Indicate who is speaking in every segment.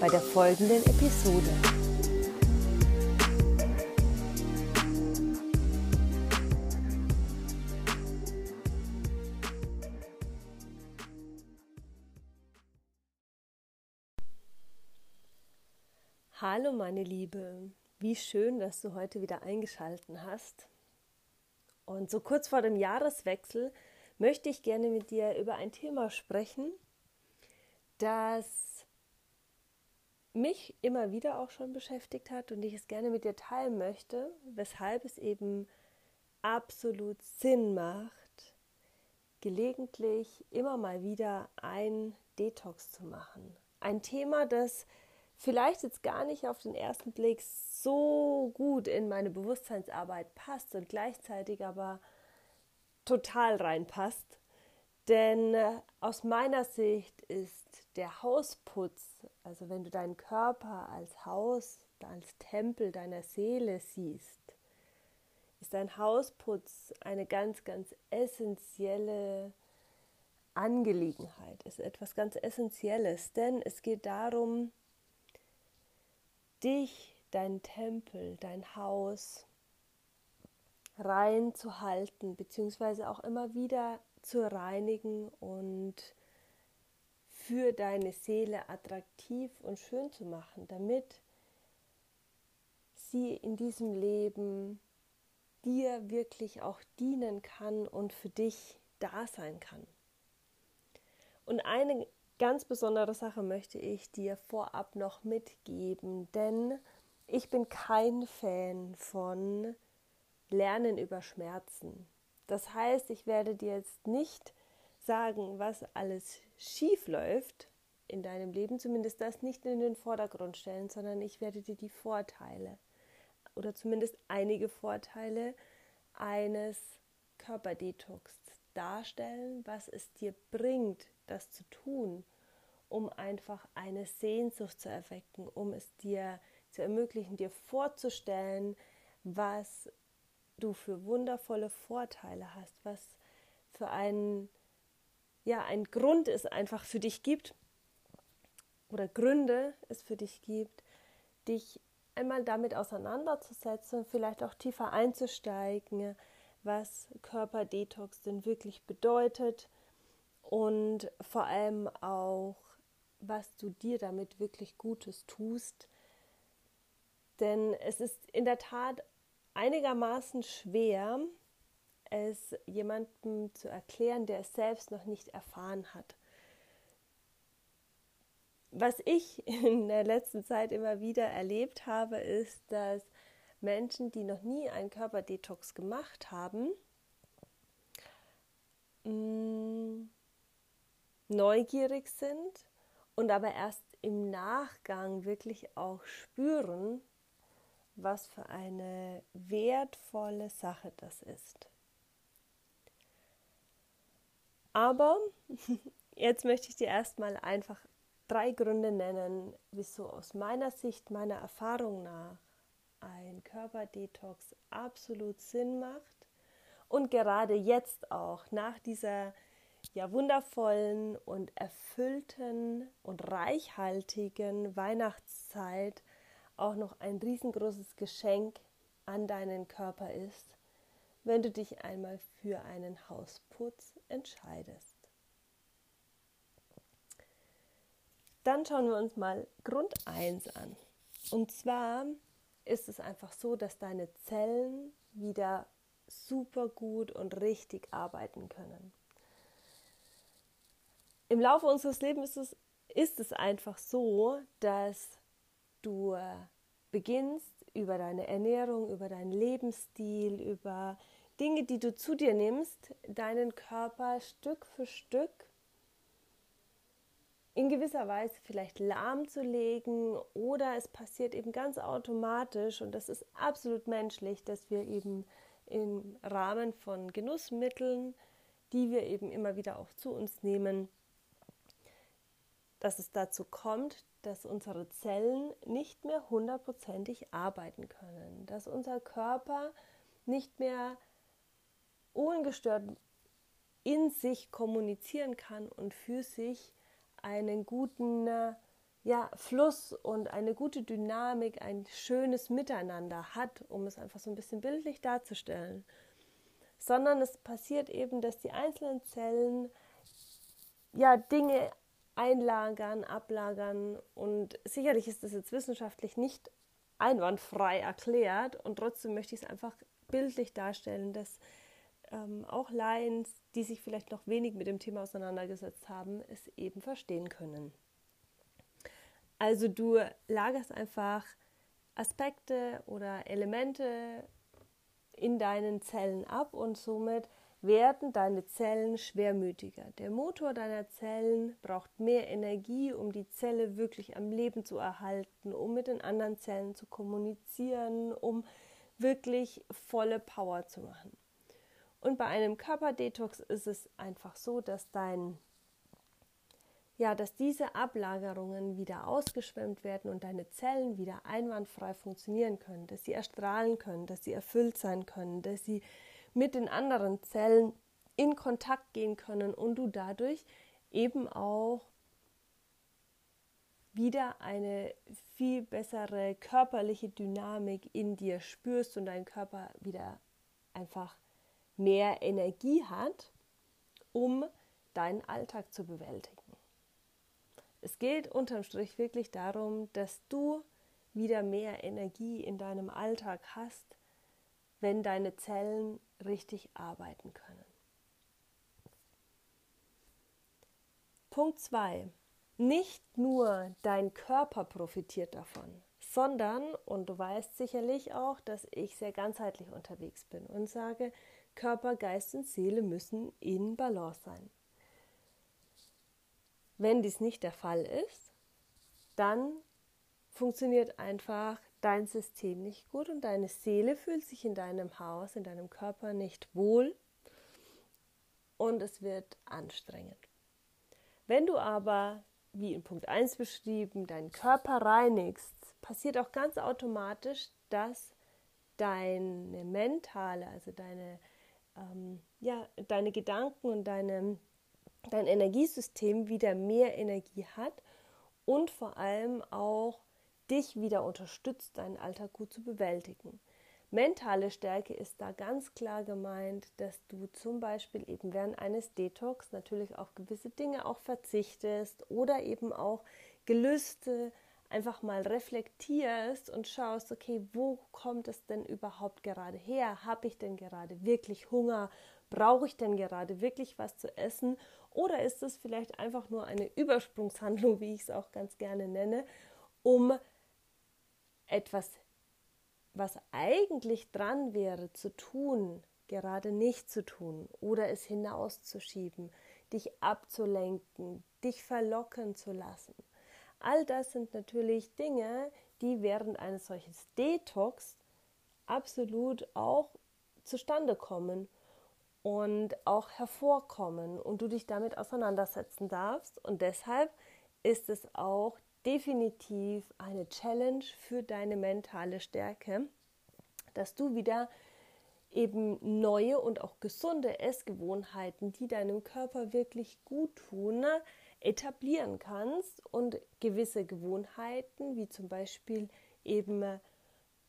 Speaker 1: bei der folgenden Episode. Hallo meine Liebe, wie schön, dass du heute wieder eingeschalten hast. Und so kurz vor dem Jahreswechsel möchte ich gerne mit dir über ein Thema sprechen, das mich immer wieder auch schon beschäftigt hat und ich es gerne mit dir teilen möchte, weshalb es eben absolut Sinn macht, gelegentlich immer mal wieder ein Detox zu machen. Ein Thema, das vielleicht jetzt gar nicht auf den ersten Blick so gut in meine Bewusstseinsarbeit passt und gleichzeitig aber total reinpasst. Denn äh, aus meiner Sicht ist der Hausputz, also wenn du deinen Körper als Haus, als Tempel deiner Seele siehst, ist ein Hausputz eine ganz, ganz essentielle Angelegenheit, ist etwas ganz Essentielles, denn es geht darum, dich, dein Tempel, dein Haus rein zu halten, beziehungsweise auch immer wieder zu reinigen und für deine Seele attraktiv und schön zu machen, damit sie in diesem Leben dir wirklich auch dienen kann und für dich da sein kann. Und eine ganz besondere Sache möchte ich dir vorab noch mitgeben, denn ich bin kein Fan von Lernen über Schmerzen. Das heißt, ich werde dir jetzt nicht sagen, was alles schief läuft in deinem Leben, zumindest das nicht in den Vordergrund stellen, sondern ich werde dir die Vorteile oder zumindest einige Vorteile eines Körperdetox darstellen, was es dir bringt, das zu tun, um einfach eine Sehnsucht zu erwecken, um es dir zu ermöglichen, dir vorzustellen, was du für wundervolle Vorteile hast, was für einen, ja, ein Grund es einfach für dich gibt oder Gründe es für dich gibt, dich einmal damit auseinanderzusetzen, vielleicht auch tiefer einzusteigen, was Körperdetox denn wirklich bedeutet und vor allem auch, was du dir damit wirklich Gutes tust. Denn es ist in der Tat einigermaßen schwer, es jemandem zu erklären, der es selbst noch nicht erfahren hat. Was ich in der letzten Zeit immer wieder erlebt habe, ist, dass Menschen, die noch nie einen Körperdetox gemacht haben, mm, neugierig sind und aber erst im Nachgang wirklich auch spüren, was für eine wertvolle Sache das ist. Aber jetzt möchte ich dir erstmal einfach drei Gründe nennen, wieso aus meiner Sicht, meiner Erfahrung nach ein Körperdetox absolut Sinn macht und gerade jetzt auch nach dieser ja wundervollen und erfüllten und reichhaltigen Weihnachtszeit auch noch ein riesengroßes Geschenk an deinen Körper ist, wenn du dich einmal für einen Hausputz entscheidest. Dann schauen wir uns mal Grund 1 an. Und zwar ist es einfach so, dass deine Zellen wieder super gut und richtig arbeiten können. Im Laufe unseres Lebens ist es, ist es einfach so, dass du beginnst über deine Ernährung, über deinen Lebensstil, über Dinge, die du zu dir nimmst, deinen Körper Stück für Stück in gewisser Weise vielleicht lahmzulegen oder es passiert eben ganz automatisch und das ist absolut menschlich, dass wir eben im Rahmen von Genussmitteln, die wir eben immer wieder auch zu uns nehmen, dass es dazu kommt, dass unsere Zellen nicht mehr hundertprozentig arbeiten können, dass unser Körper nicht mehr ungestört in sich kommunizieren kann und für sich einen guten ja, Fluss und eine gute Dynamik, ein schönes Miteinander hat, um es einfach so ein bisschen bildlich darzustellen. Sondern es passiert eben, dass die einzelnen Zellen ja Dinge einlagern, ablagern und sicherlich ist das jetzt wissenschaftlich nicht einwandfrei erklärt und trotzdem möchte ich es einfach bildlich darstellen, dass ähm, auch Laien, die sich vielleicht noch wenig mit dem Thema auseinandergesetzt haben, es eben verstehen können. Also du lagerst einfach Aspekte oder Elemente in deinen Zellen ab und somit werden deine Zellen schwermütiger. Der Motor deiner Zellen braucht mehr Energie, um die Zelle wirklich am Leben zu erhalten, um mit den anderen Zellen zu kommunizieren, um wirklich volle Power zu machen. Und bei einem Körperdetox ist es einfach so, dass dein ja, dass diese Ablagerungen wieder ausgeschwemmt werden und deine Zellen wieder einwandfrei funktionieren können, dass sie erstrahlen können, dass sie erfüllt sein können, dass sie mit den anderen Zellen in Kontakt gehen können und du dadurch eben auch wieder eine viel bessere körperliche Dynamik in dir spürst und dein Körper wieder einfach mehr Energie hat, um deinen Alltag zu bewältigen. Es geht unterm Strich wirklich darum, dass du wieder mehr Energie in deinem Alltag hast, wenn deine Zellen richtig arbeiten können. Punkt 2. Nicht nur dein Körper profitiert davon, sondern, und du weißt sicherlich auch, dass ich sehr ganzheitlich unterwegs bin und sage, Körper, Geist und Seele müssen in Balance sein. Wenn dies nicht der Fall ist, dann funktioniert einfach dein System nicht gut und deine Seele fühlt sich in deinem Haus, in deinem Körper nicht wohl und es wird anstrengend. Wenn du aber, wie in Punkt 1 beschrieben, deinen Körper reinigst, passiert auch ganz automatisch, dass deine mentale, also deine ähm, ja, deine Gedanken und deine, dein Energiesystem wieder mehr Energie hat und vor allem auch dich wieder unterstützt, deinen Alltag gut zu bewältigen. Mentale Stärke ist da ganz klar gemeint, dass du zum Beispiel eben während eines Detox natürlich auf gewisse Dinge auch verzichtest oder eben auch Gelüste einfach mal reflektierst und schaust, okay, wo kommt es denn überhaupt gerade her? Habe ich denn gerade wirklich Hunger? Brauche ich denn gerade wirklich was zu essen? Oder ist es vielleicht einfach nur eine Übersprungshandlung, wie ich es auch ganz gerne nenne, um etwas, was eigentlich dran wäre zu tun, gerade nicht zu tun oder es hinauszuschieben, dich abzulenken, dich verlocken zu lassen. All das sind natürlich Dinge, die während eines solchen Detox absolut auch zustande kommen und auch hervorkommen und du dich damit auseinandersetzen darfst. Und deshalb ist es auch definitiv eine Challenge für deine mentale Stärke, dass du wieder eben neue und auch gesunde Essgewohnheiten, die deinem Körper wirklich gut tun, etablieren kannst und gewisse Gewohnheiten, wie zum Beispiel eben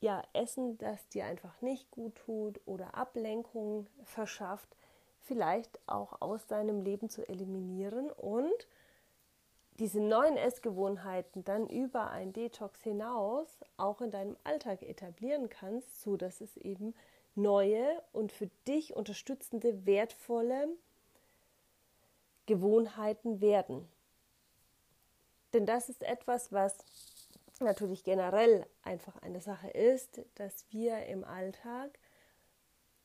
Speaker 1: ja, Essen, das dir einfach nicht gut tut oder Ablenkung verschafft, vielleicht auch aus deinem Leben zu eliminieren und diese neuen Essgewohnheiten dann über ein Detox hinaus auch in deinem Alltag etablieren kannst, so dass es eben neue und für dich unterstützende, wertvolle Gewohnheiten werden. Denn das ist etwas, was natürlich generell einfach eine Sache ist, dass wir im Alltag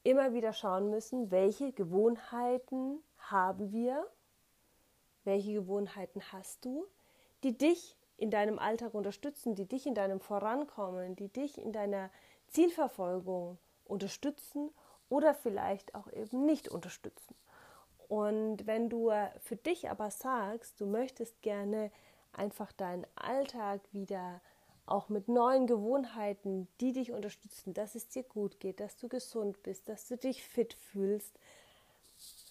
Speaker 1: immer wieder schauen müssen, welche Gewohnheiten haben wir, welche Gewohnheiten hast du, die dich in deinem Alltag unterstützen, die dich in deinem Vorankommen, die dich in deiner Zielverfolgung unterstützen oder vielleicht auch eben nicht unterstützen. Und wenn du für dich aber sagst, du möchtest gerne einfach deinen Alltag wieder auch mit neuen Gewohnheiten, die dich unterstützen, dass es dir gut geht, dass du gesund bist, dass du dich fit fühlst,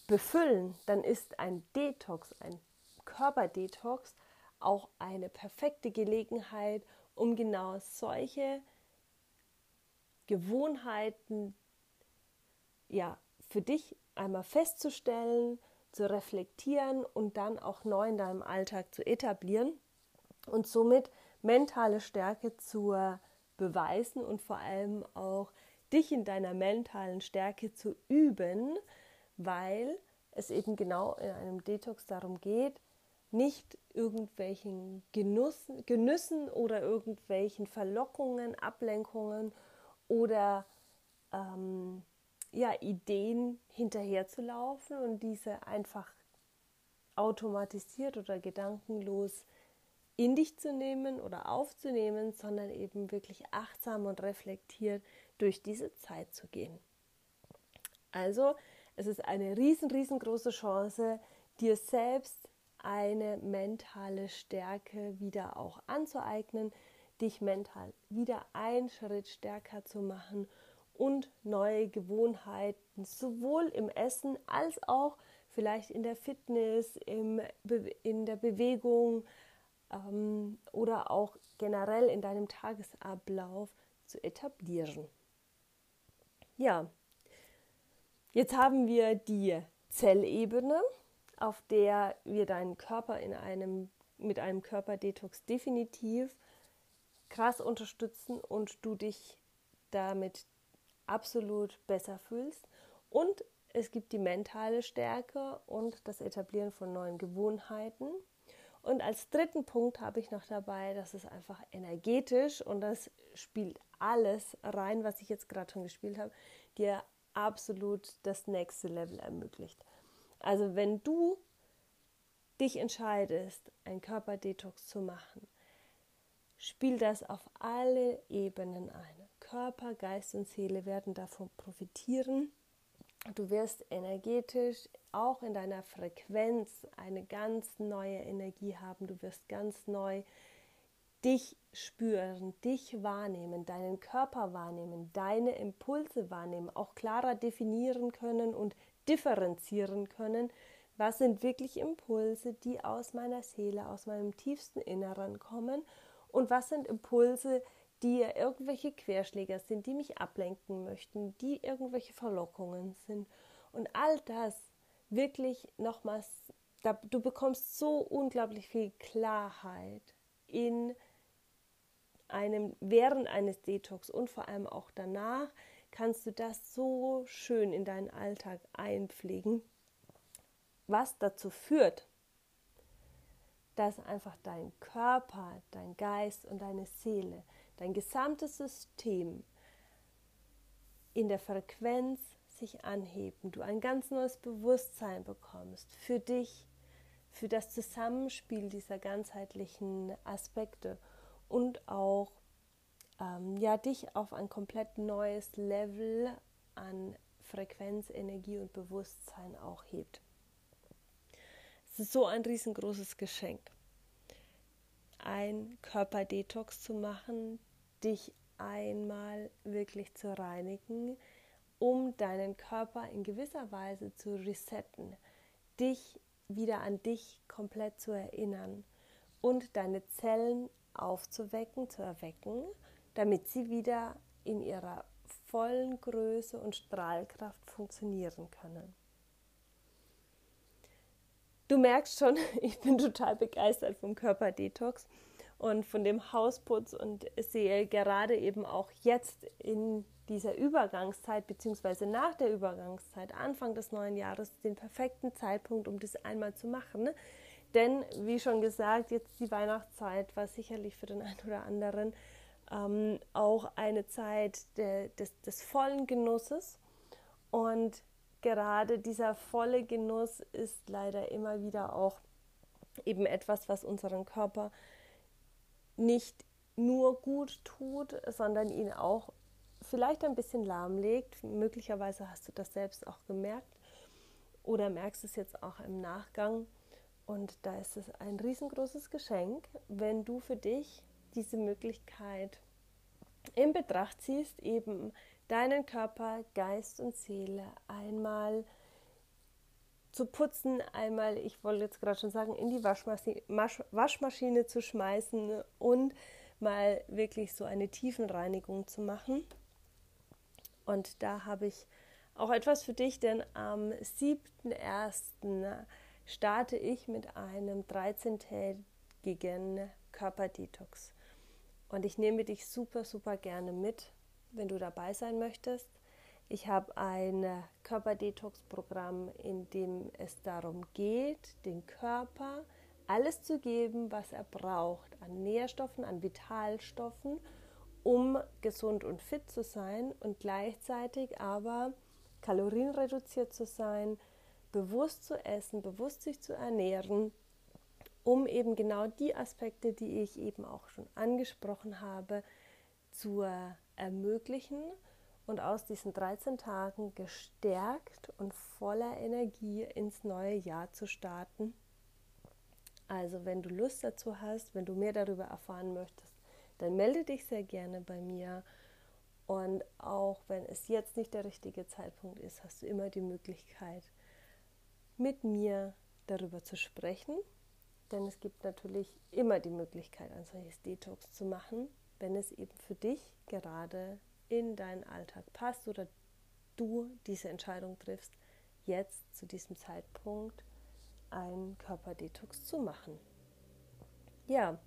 Speaker 1: befüllen, dann ist ein Detox, ein Körperdetox auch eine perfekte Gelegenheit, um genau solche Gewohnheiten ja für dich einmal festzustellen, zu reflektieren und dann auch neu in deinem Alltag zu etablieren und somit mentale Stärke zu beweisen und vor allem auch dich in deiner mentalen Stärke zu üben, weil es eben genau in einem Detox darum geht, nicht irgendwelchen Genuss, Genüssen oder irgendwelchen Verlockungen, Ablenkungen oder ähm, ja, Ideen hinterherzulaufen und diese einfach automatisiert oder gedankenlos in dich zu nehmen oder aufzunehmen, sondern eben wirklich achtsam und reflektiert durch diese Zeit zu gehen. Also, es ist eine riesen, riesengroße Chance, dir selbst eine mentale Stärke wieder auch anzueignen, dich mental wieder einen Schritt stärker zu machen und neue Gewohnheiten sowohl im Essen als auch vielleicht in der Fitness, im in der Bewegung ähm, oder auch generell in deinem Tagesablauf zu etablieren. Ja, jetzt haben wir die Zellebene, auf der wir deinen Körper in einem, mit einem Körperdetox definitiv krass unterstützen und du dich damit absolut besser fühlst. Und es gibt die mentale Stärke und das Etablieren von neuen Gewohnheiten. Und als dritten Punkt habe ich noch dabei, dass es einfach energetisch und das spielt alles rein, was ich jetzt gerade schon gespielt habe, dir absolut das nächste Level ermöglicht. Also wenn du dich entscheidest, einen Körperdetox zu machen, spiel das auf alle Ebenen ein. Körper, Geist und Seele werden davon profitieren. Du wirst energetisch auch in deiner Frequenz eine ganz neue Energie haben. Du wirst ganz neu dich spüren, dich wahrnehmen, deinen Körper wahrnehmen, deine Impulse wahrnehmen, auch klarer definieren können und differenzieren können, was sind wirklich Impulse, die aus meiner Seele, aus meinem tiefsten Inneren kommen und was sind Impulse, die irgendwelche Querschläger sind, die mich ablenken möchten, die irgendwelche Verlockungen sind. Und all das wirklich nochmals, du bekommst so unglaublich viel Klarheit in einem, während eines Detox und vor allem auch danach, kannst du das so schön in deinen Alltag einpflegen, was dazu führt, dass einfach dein Körper, dein Geist und deine Seele dein gesamtes System in der Frequenz sich anheben, du ein ganz neues Bewusstsein bekommst für dich, für das Zusammenspiel dieser ganzheitlichen Aspekte und auch ähm, ja, dich auf ein komplett neues Level an Frequenz, Energie und Bewusstsein auch hebt. Es ist so ein riesengroßes Geschenk, ein Körperdetox zu machen, dich einmal wirklich zu reinigen, um deinen Körper in gewisser Weise zu resetten, dich wieder an dich komplett zu erinnern und deine Zellen aufzuwecken, zu erwecken, damit sie wieder in ihrer vollen Größe und Strahlkraft funktionieren können. Du merkst schon, ich bin total begeistert vom Körperdetox und von dem Hausputz und sehe gerade eben auch jetzt in dieser Übergangszeit beziehungsweise nach der Übergangszeit, Anfang des neuen Jahres, den perfekten Zeitpunkt, um das einmal zu machen. Denn, wie schon gesagt, jetzt die Weihnachtszeit war sicherlich für den einen oder anderen ähm, auch eine Zeit de, des, des vollen Genusses. Und gerade dieser volle Genuss ist leider immer wieder auch eben etwas, was unseren Körper nicht nur gut tut, sondern ihn auch vielleicht ein bisschen lahmlegt. Möglicherweise hast du das selbst auch gemerkt oder merkst es jetzt auch im Nachgang. Und da ist es ein riesengroßes Geschenk, wenn du für dich diese Möglichkeit in Betracht ziehst, eben deinen Körper, Geist und Seele einmal zu putzen, einmal, ich wollte jetzt gerade schon sagen, in die Waschmaschine, Waschmaschine zu schmeißen und mal wirklich so eine Tiefenreinigung zu machen. Und da habe ich auch etwas für dich, denn am 7.1. starte ich mit einem 13-tägigen Körperdetox. Und ich nehme dich super, super gerne mit, wenn du dabei sein möchtest. Ich habe ein Körperdetox-Programm, in dem es darum geht, den Körper alles zu geben, was er braucht an Nährstoffen, an Vitalstoffen, um gesund und fit zu sein und gleichzeitig aber kalorienreduziert zu sein, bewusst zu essen, bewusst sich zu ernähren, um eben genau die Aspekte, die ich eben auch schon angesprochen habe, zu ermöglichen und aus diesen 13 Tagen gestärkt und voller Energie ins neue Jahr zu starten. Also wenn du Lust dazu hast, wenn du mehr darüber erfahren möchtest, dann melde dich sehr gerne bei mir. Und auch wenn es jetzt nicht der richtige Zeitpunkt ist, hast du immer die Möglichkeit, mit mir darüber zu sprechen. Denn es gibt natürlich immer die Möglichkeit, ein solches Detox zu machen, wenn es eben für dich gerade in deinen Alltag passt oder du diese Entscheidung triffst, jetzt zu diesem Zeitpunkt einen Körperdetox zu machen. Ja,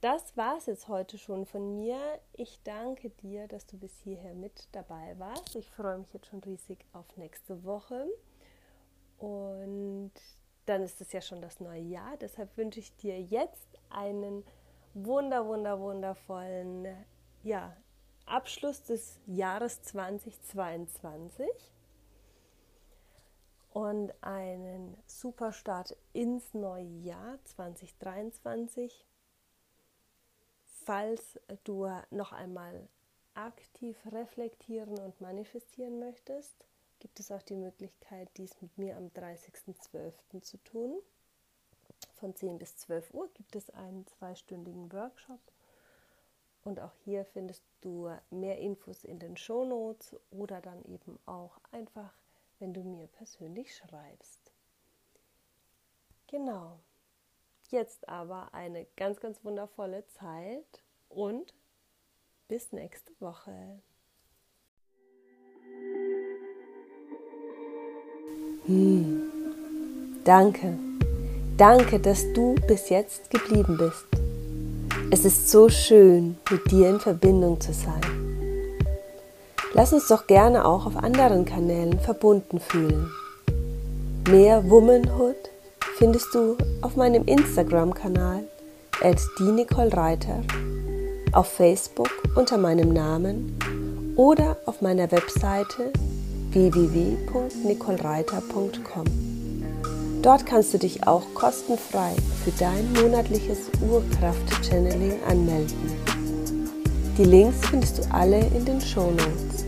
Speaker 1: das war es jetzt heute schon von mir. Ich danke dir, dass du bis hierher mit dabei warst. Ich freue mich jetzt schon riesig auf nächste Woche. Und dann ist es ja schon das neue Jahr. Deshalb wünsche ich dir jetzt einen wunder, wunder, wundervollen ja, Abschluss des Jahres 2022 und einen super Start ins neue Jahr 2023. Falls du noch einmal aktiv reflektieren und manifestieren möchtest, gibt es auch die Möglichkeit, dies mit mir am 30.12. zu tun. Von 10 bis 12 Uhr gibt es einen zweistündigen Workshop und auch hier findest du mehr Infos in den Show Notes oder dann eben auch einfach, wenn du mir persönlich schreibst. Genau. Jetzt aber eine ganz, ganz wundervolle Zeit und bis nächste Woche. Hm. Danke. Danke, dass du bis jetzt geblieben bist. Es ist so schön, mit dir in Verbindung zu sein. Lass uns doch gerne auch auf anderen Kanälen verbunden fühlen. Mehr Womanhood findest du auf meinem Instagram-Kanal at Reiter, auf Facebook unter meinem Namen oder auf meiner Webseite www.nicolereiter.com. Dort kannst du dich auch kostenfrei für dein monatliches Urkraft-Channeling anmelden. Die Links findest du alle in den Show Notes.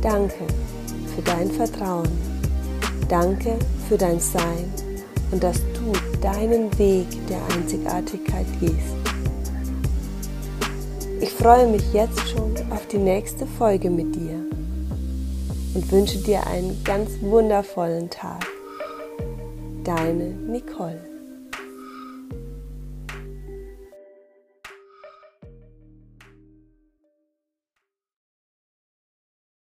Speaker 1: Danke für dein Vertrauen. Danke für dein Sein und dass du deinen Weg der Einzigartigkeit gehst. Ich freue mich jetzt schon auf die nächste Folge mit dir und wünsche dir einen ganz wundervollen Tag. Deine Nicole.